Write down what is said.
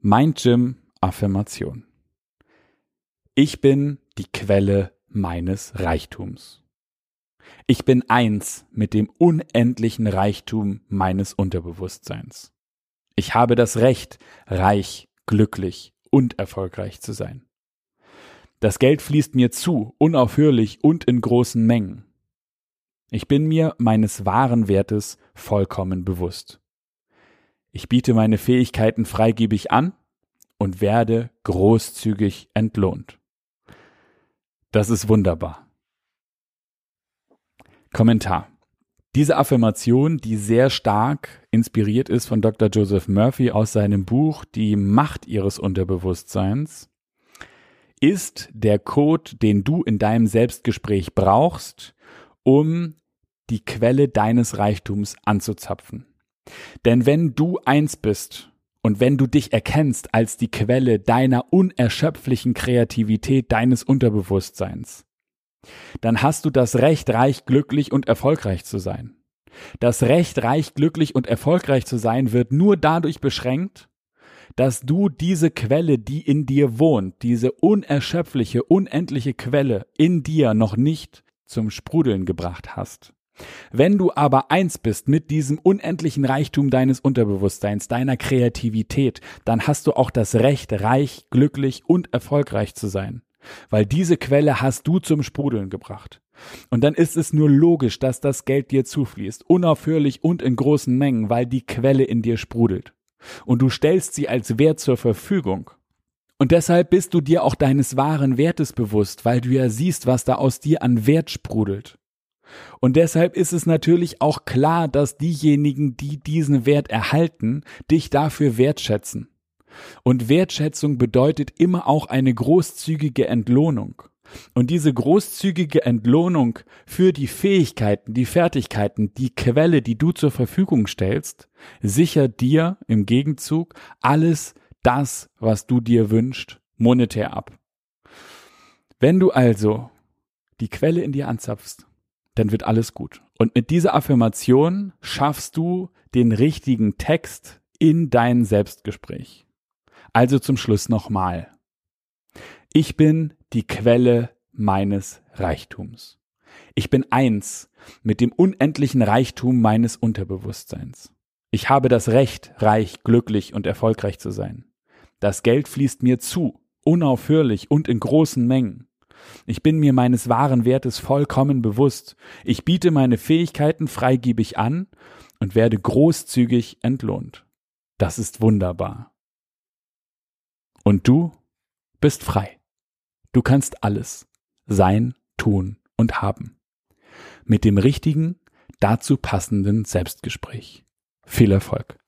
Mind Gym Affirmation. Ich bin die Quelle meines Reichtums. Ich bin eins mit dem unendlichen Reichtum meines Unterbewusstseins. Ich habe das Recht, reich, glücklich und erfolgreich zu sein. Das Geld fließt mir zu, unaufhörlich und in großen Mengen. Ich bin mir meines wahren Wertes vollkommen bewusst. Ich biete meine Fähigkeiten freigebig an und werde großzügig entlohnt. Das ist wunderbar. Kommentar. Diese Affirmation, die sehr stark inspiriert ist von Dr. Joseph Murphy aus seinem Buch Die Macht ihres Unterbewusstseins, ist der Code, den du in deinem Selbstgespräch brauchst, um die Quelle deines Reichtums anzuzapfen. Denn wenn du eins bist und wenn du dich erkennst als die Quelle deiner unerschöpflichen Kreativität, deines Unterbewusstseins, dann hast du das Recht, reich, glücklich und erfolgreich zu sein. Das Recht, reich, glücklich und erfolgreich zu sein, wird nur dadurch beschränkt, dass du diese Quelle, die in dir wohnt, diese unerschöpfliche, unendliche Quelle in dir noch nicht zum Sprudeln gebracht hast. Wenn du aber eins bist mit diesem unendlichen Reichtum deines Unterbewusstseins, deiner Kreativität, dann hast du auch das Recht, reich, glücklich und erfolgreich zu sein. Weil diese Quelle hast du zum Sprudeln gebracht. Und dann ist es nur logisch, dass das Geld dir zufließt, unaufhörlich und in großen Mengen, weil die Quelle in dir sprudelt. Und du stellst sie als Wert zur Verfügung. Und deshalb bist du dir auch deines wahren Wertes bewusst, weil du ja siehst, was da aus dir an Wert sprudelt. Und deshalb ist es natürlich auch klar, dass diejenigen, die diesen Wert erhalten, dich dafür wertschätzen. Und Wertschätzung bedeutet immer auch eine großzügige Entlohnung. Und diese großzügige Entlohnung für die Fähigkeiten, die Fertigkeiten, die Quelle, die du zur Verfügung stellst, sichert dir im Gegenzug alles das, was du dir wünschst, monetär ab. Wenn du also die Quelle in dir anzapfst, dann wird alles gut. Und mit dieser Affirmation schaffst du den richtigen Text in dein Selbstgespräch. Also zum Schluss nochmal. Ich bin die Quelle meines Reichtums. Ich bin eins mit dem unendlichen Reichtum meines Unterbewusstseins. Ich habe das Recht, reich, glücklich und erfolgreich zu sein. Das Geld fließt mir zu, unaufhörlich und in großen Mengen. Ich bin mir meines wahren Wertes vollkommen bewusst. Ich biete meine Fähigkeiten freigebig an und werde großzügig entlohnt. Das ist wunderbar. Und du bist frei. Du kannst alles sein, tun und haben. Mit dem richtigen, dazu passenden Selbstgespräch. Viel Erfolg.